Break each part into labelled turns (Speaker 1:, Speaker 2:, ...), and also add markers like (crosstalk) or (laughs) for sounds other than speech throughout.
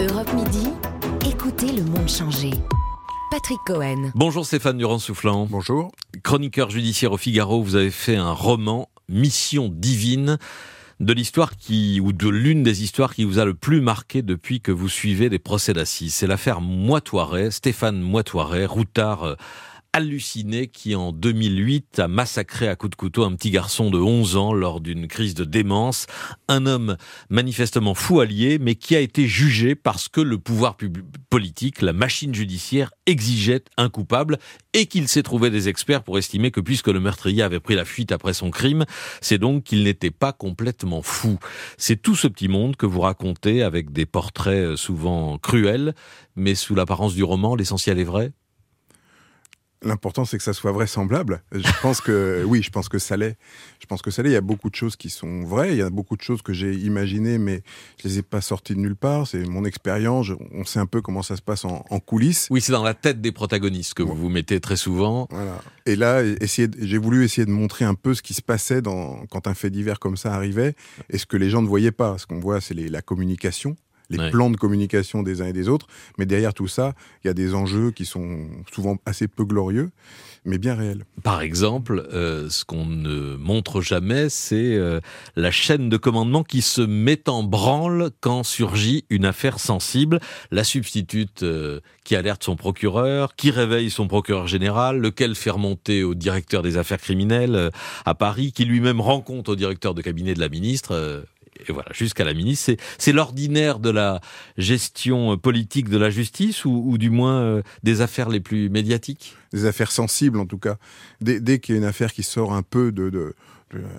Speaker 1: Europe Midi, écoutez le monde changer. Patrick Cohen.
Speaker 2: Bonjour Stéphane Durand-Soufflant.
Speaker 3: Bonjour.
Speaker 2: Chroniqueur judiciaire au Figaro, vous avez fait un roman, Mission divine, de l'histoire qui, ou de l'une des histoires qui vous a le plus marqué depuis que vous suivez des procès d'assises. C'est l'affaire Moitoiret, Stéphane Moitoiret, routard euh, halluciné qui en 2008 a massacré à coups de couteau un petit garçon de 11 ans lors d'une crise de démence. Un homme manifestement fou allié mais qui a été jugé parce que le pouvoir politique, la machine judiciaire exigeait un coupable et qu'il s'est trouvé des experts pour estimer que puisque le meurtrier avait pris la fuite après son crime, c'est donc qu'il n'était pas complètement fou. C'est tout ce petit monde que vous racontez avec des portraits souvent cruels, mais sous l'apparence du roman, l'essentiel est vrai?
Speaker 3: L'important, c'est que ça soit vraisemblable. Je pense que, (laughs) oui, je pense que ça l'est. Je pense que ça l'est. Il y a beaucoup de choses qui sont vraies. Il y a beaucoup de choses que j'ai imaginées, mais je les ai pas sorties de nulle part. C'est mon expérience. On sait un peu comment ça se passe en, coulisses.
Speaker 2: Oui, c'est dans la tête des protagonistes que vous vous mettez très souvent.
Speaker 3: Voilà. Et là, j'ai voulu essayer de montrer un peu ce qui se passait dans, quand un fait divers comme ça arrivait et ce que les gens ne voyaient pas. Ce qu'on voit, c'est la communication les plans de communication des uns et des autres. Mais derrière tout ça, il y a des enjeux qui sont souvent assez peu glorieux, mais bien réels.
Speaker 2: Par exemple, euh, ce qu'on ne montre jamais, c'est euh, la chaîne de commandement qui se met en branle quand surgit une affaire sensible. La substitute euh, qui alerte son procureur, qui réveille son procureur général, lequel fait remonter au directeur des affaires criminelles à Paris, qui lui-même rend compte au directeur de cabinet de la ministre et voilà, jusqu'à la ministre. C'est l'ordinaire de la gestion politique de la justice ou, du moins euh, des affaires les plus médiatiques?
Speaker 3: Des affaires sensibles en tout cas. Dès, qu'il y a une affaire qui sort un peu de,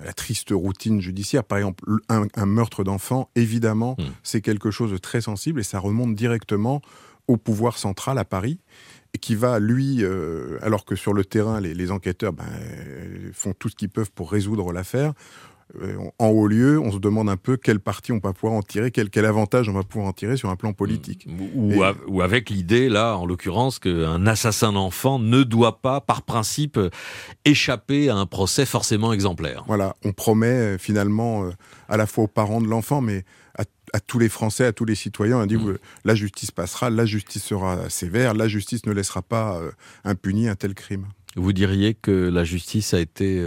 Speaker 3: la triste routine judiciaire, par exemple un, meurtre d'enfant, évidemment, hmm. c'est quelque chose de très sensible et ça remonte directement au pouvoir central à Paris et qui va, lui, euh, alors que sur le terrain, les, enquêteurs ben, font tout ce qu'ils peuvent pour résoudre l'affaire, euh, en haut lieu, on se demande un peu quelle partie on va pouvoir en tirer, quel, quel avantage on va pouvoir en tirer sur un plan politique.
Speaker 2: Ou, ou avec l'idée, là, en l'occurrence, qu'un assassin d'enfant ne doit pas, par principe, échapper à un procès forcément exemplaire.
Speaker 3: Voilà, on promet euh, finalement euh, à la fois aux parents de l'enfant, mais à, tous les Français, à tous les citoyens, on dit mm. la justice passera, la justice sera sévère, la justice ne laissera pas impuni un tel crime.
Speaker 2: Vous diriez que la justice a été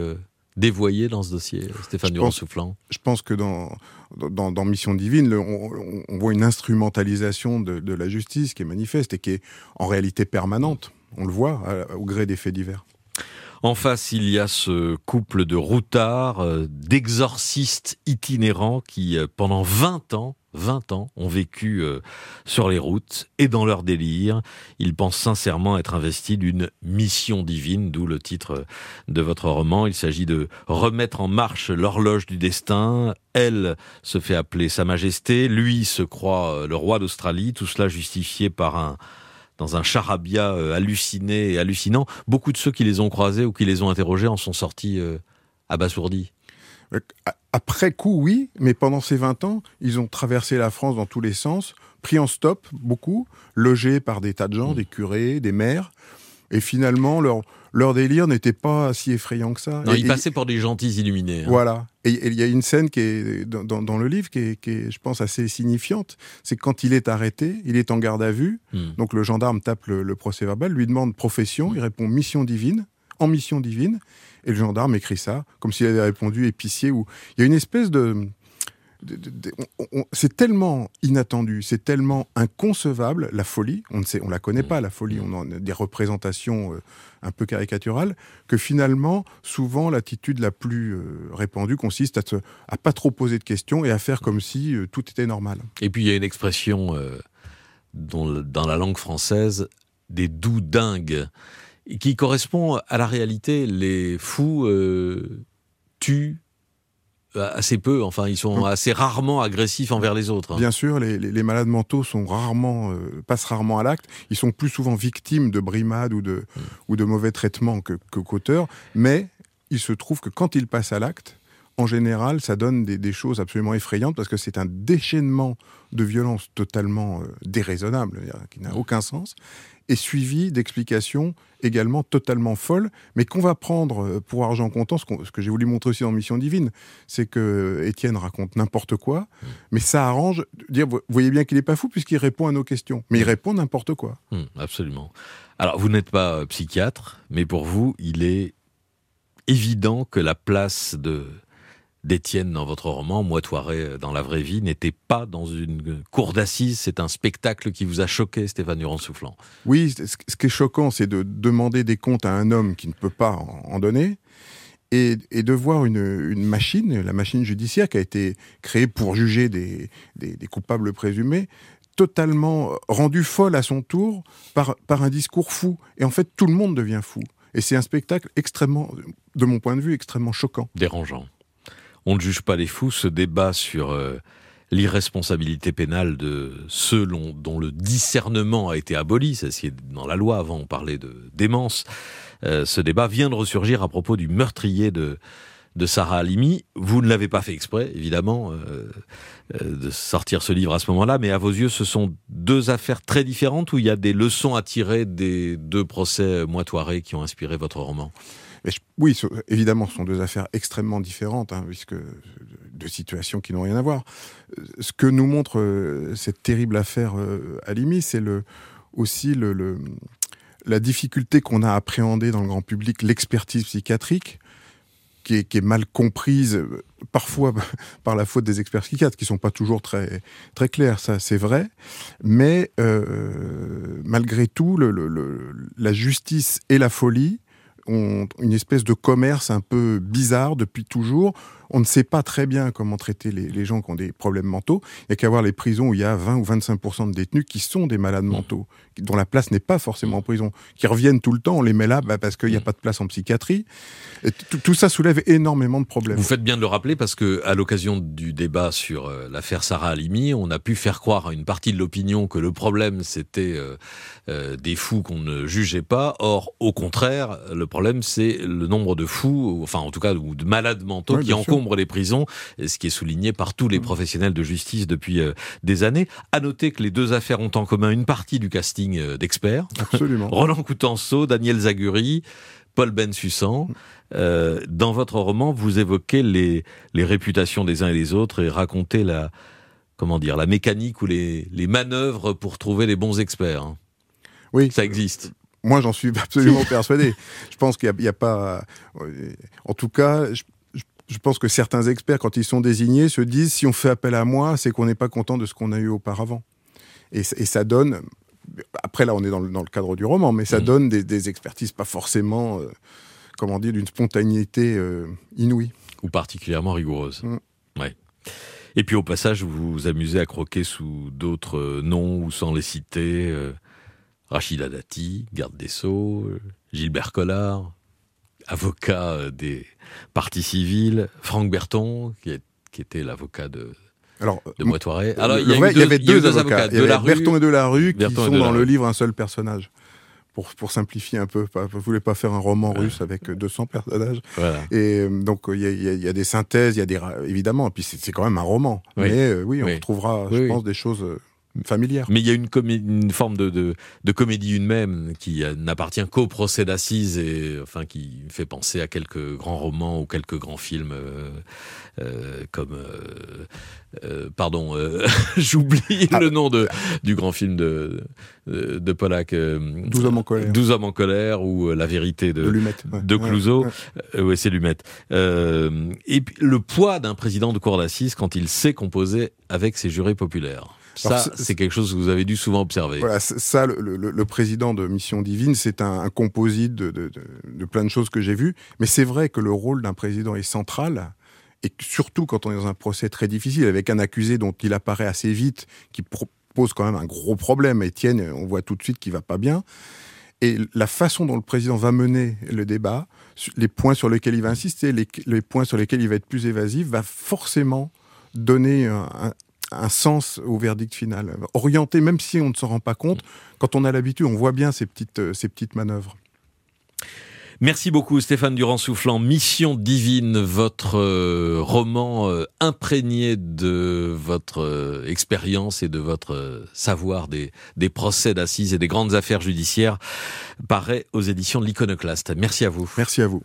Speaker 2: dévoyé dans ce dossier, Stéphane Durand-Soufflant
Speaker 3: Je pense que dans, dans, Mission Divine, on, voit une instrumentalisation de, la justice qui est manifeste et qui est en réalité permanente. On le voit au gré des faits divers.
Speaker 2: En face, il y a ce couple de routards, euh, d'exorcistes itinérants qui, euh, pendant 20 ans, 20 ans, ont vécu euh, sur les routes et dans leur délire. Ils pensent sincèrement être investis d'une mission divine, d'où le titre de votre roman. Il s'agit de remettre en marche l'horloge du destin. Elle se fait appeler Sa Majesté, lui se croit le roi d'Australie, tout cela justifié par un dans un charabia euh, halluciné et hallucinant. Beaucoup de ceux qui les ont croisés ou qui les ont interrogés en sont sortis euh, abasourdis.
Speaker 3: Euh, après coup, oui, mais pendant ces 20 ans, ils ont traversé la France dans tous les sens, pris en stop, beaucoup, logés par des tas de gens, mmh. des curés, des maires, et finalement, leur, leur délire n'était pas si effrayant que ça.
Speaker 2: Non, ils passaient pour des gentils illuminés.
Speaker 3: Hein. Voilà. Et il y a une scène qui est dans, le livre qui est, je pense, assez signifiante. C'est quand il est arrêté, il est en garde à vue. Hmm. Donc le gendarme tape le, procès verbal, lui demande profession, il répond mission divine, en mission divine. Et le gendarme écrit ça, comme s'il avait répondu épicier. Ou il y a une espèce de c'est tellement inattendu, c'est tellement inconcevable, la folie, on ne sait, on la connaît mm. pas, la folie, mm. on a des représentations euh, un peu caricaturales, que finalement, souvent, l'attitude la plus euh, répandue consiste à, ne à pas trop poser de questions et à faire comme si euh, tout était normal.
Speaker 2: Et puis, il y a une expression dans la langue française, des doux dingues, qui correspond à la réalité. Les fous tuent, assez peu, enfin ils sont assez rarement agressifs envers les autres. Hein.
Speaker 3: Bien sûr, les, malades mentaux sont rarement, euh, passent rarement à l'acte, ils sont plus souvent victimes de brimades ou de, ou de mauvais traitements que qu'auteurs, mais il se trouve que quand ils passent à l'acte, en général, ça donne des, choses absolument effrayantes parce que c'est un déchaînement de violence totalement euh, déraisonnable, qui n'a aucun sens, et suivi d'explications également totalement folles, mais qu'on va prendre euh, pour argent comptant. Ce, que j'ai voulu montrer aussi dans Mission Divine, c'est que Étienne raconte n'importe quoi, mais ça arrange. Dire, vous voyez bien qu'il n'est pas fou puisqu'il répond à nos questions, mais il répond n'importe quoi.
Speaker 2: Hum, absolument. Alors, vous n'êtes pas euh, psychiatre, mais pour vous, il est évident que la place de d'Étienne dans votre roman, Moitoiré euh, dans la vraie vie, n'était pas dans une cour d'assises, c'est un spectacle qui vous a choqué, Stéphane Durand-Soufflant.
Speaker 3: Oui, ce qui est choquant, c'est de demander des comptes à un homme qui ne peut pas en donner, et, de voir une, machine, la machine judiciaire qui a été créée pour juger des, coupables présumés, totalement rendue folle à son tour par, par un discours fou. Et en fait, tout le monde devient fou. Et c'est un spectacle extrêmement, de mon point de vue, extrêmement choquant.
Speaker 2: Dérangeant. On ne juge pas les fous. Ce débat sur euh, l'irresponsabilité pénale de ceux dont le discernement a été aboli, c'est ce qui est dans la loi. Avant, on parlait de démence. Euh, ce débat vient de ressurgir à propos du meurtrier de, de Sarah Halimi. Vous ne l'avez pas fait exprès, évidemment, euh, de sortir ce livre à ce moment-là, mais à vos yeux, ce sont deux affaires très différentes où il y a des leçons à tirer des deux procès moitoirés qui ont inspiré votre roman?
Speaker 3: Oui, évidemment, ce sont deux affaires extrêmement différentes, hein, puisque deux situations qui n'ont rien à voir. Ce que nous montre euh, cette terrible affaire euh, Alimi, c'est le, aussi le, la difficulté qu'on a à dans le grand public l'expertise psychiatrique, qui est, mal comprise euh, parfois (laughs) par la faute des experts psychiatres, qui sont pas toujours très très clairs, ça c'est vrai, mais malgré tout, la justice et la folie ont une espèce de commerce un peu bizarre depuis toujours. On ne sait pas très bien comment traiter les, gens qui ont des problèmes mentaux. Il n'y a qu'à voir les prisons où il y a 20 ou 25% de détenus qui sont des malades mmh. mentaux, dont la place n'est pas forcément en prison, qui reviennent tout le temps. On les met là bah, parce qu'il n'y a mmh. pas de place en psychiatrie. tout, ça soulève énormément de problèmes.
Speaker 2: Vous faites bien de le rappeler parce que à l'occasion du débat sur euh, l'affaire Sarah Halimi, on a pu faire croire à une partie de l'opinion que le problème c'était euh, euh, des fous qu'on ne jugeait pas. Or, au contraire, le problème c'est le nombre de fous, enfin en tout cas ou de malades mentaux qui encombrent les prisons, ce qui est souligné par tous les mmh. professionnels de justice depuis euh, des années. À noter que les deux affaires ont en commun une partie du casting euh, d'experts.
Speaker 3: Absolument. (laughs)
Speaker 2: Roland Coutenceau, Daniel Zaguri, Paul Bensussan. Mmh. Euh, dans votre roman, vous évoquez les, les réputations des uns et des autres et racontez la, comment dire, la mécanique ou les, les manœuvres pour trouver les bons experts. Hein.
Speaker 3: Oui.
Speaker 2: Ça existe.
Speaker 3: Moi, j'en suis (laughs) absolument persuadé. Je pense qu'il n'y a, a, pas. En tout cas, je, je pense que certains experts, quand ils sont désignés, se disent si on fait appel à moi, c'est qu'on n'est pas content de ce qu'on a eu auparavant. Et, ça donne. Après, là, on est dans le, cadre du roman, mais ça mmh. donne des, expertises pas forcément, euh, comment dire, d'une spontanéité euh, inouïe.
Speaker 2: Ou particulièrement rigoureuse. Mmh. Ouais. Et puis au passage, vous vous amusez à croquer sous d'autres euh, noms ou sans les citer. Rachida Dati, garde des Sceaux, Gilbert Collard, avocat des partie civile, Franck Berton, qui, était l'avocat de,
Speaker 3: alors,
Speaker 2: de Moitoiré.
Speaker 3: Alors, il y, avait deux, avocats, il y avait Berton et Delarue qui sont dans le livre un seul personnage. Pour, pour simplifier un peu, vous voulez pas faire un roman russe avec 200 personnages. Et euh, donc il y, a, des synthèses, il y a des évidemment, et puis c'est quand même un roman. Mais euh, oui, on retrouvera, je pense, des choses euh, familière.
Speaker 2: Mais il y a une, une forme de, de, de, comédie humaine qui euh, n'appartient qu'au procès d'assises et enfin qui fait penser à quelques grands romans ou quelques grands films euh, euh, comme euh, pardon, (laughs) j'oublie ah. le nom de du grand film de de Pollack.
Speaker 3: 12 hommes en colère.
Speaker 2: 12 hommes en colère ou La vérité de de, de Clouseau. Ouais, c'est Lumet. et puis le poids d'un président de cour d'assises quand il sait composer avec ses jurés populaires. Ça, c'est quelque chose que vous avez dû souvent observer.
Speaker 3: Voilà, ça, le, président de Mission Divine, c'est un, composite de, plein de choses que j'ai vues. Mais c'est vrai que le rôle d'un président est central. Et surtout quand on est dans un procès très difficile, avec un accusé dont il apparaît assez vite, qui pose quand même un gros problème. Étienne, on voit tout de suite qu'il va pas bien. Et la façon dont le président va mener le débat, les points sur lesquels il va insister, les, les points sur lesquels il va être plus évasif, va forcément donner un, un sens au verdict final. Orienté, même si on ne s'en rend pas compte, quand on a l'habitude, on voit bien ces petites, euh, ces petites manœuvres.
Speaker 2: Merci beaucoup Stéphane Durand-Soufflant. Mission divine, votre euh, roman euh, imprégné de votre euh, expérience et de votre savoir des, des procès d'assises et des grandes affaires judiciaires, paraît aux éditions de l'Iconoclaste. Merci à vous.
Speaker 3: Merci à vous.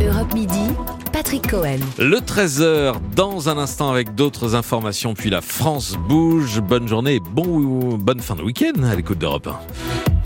Speaker 1: Europe Midi, Patrick Cohen.
Speaker 2: Le 13h, dans un instant avec d'autres informations, puis la France bouge. Bonne journée bon, bonne fin de week-end à l'écoute d'Europe 1.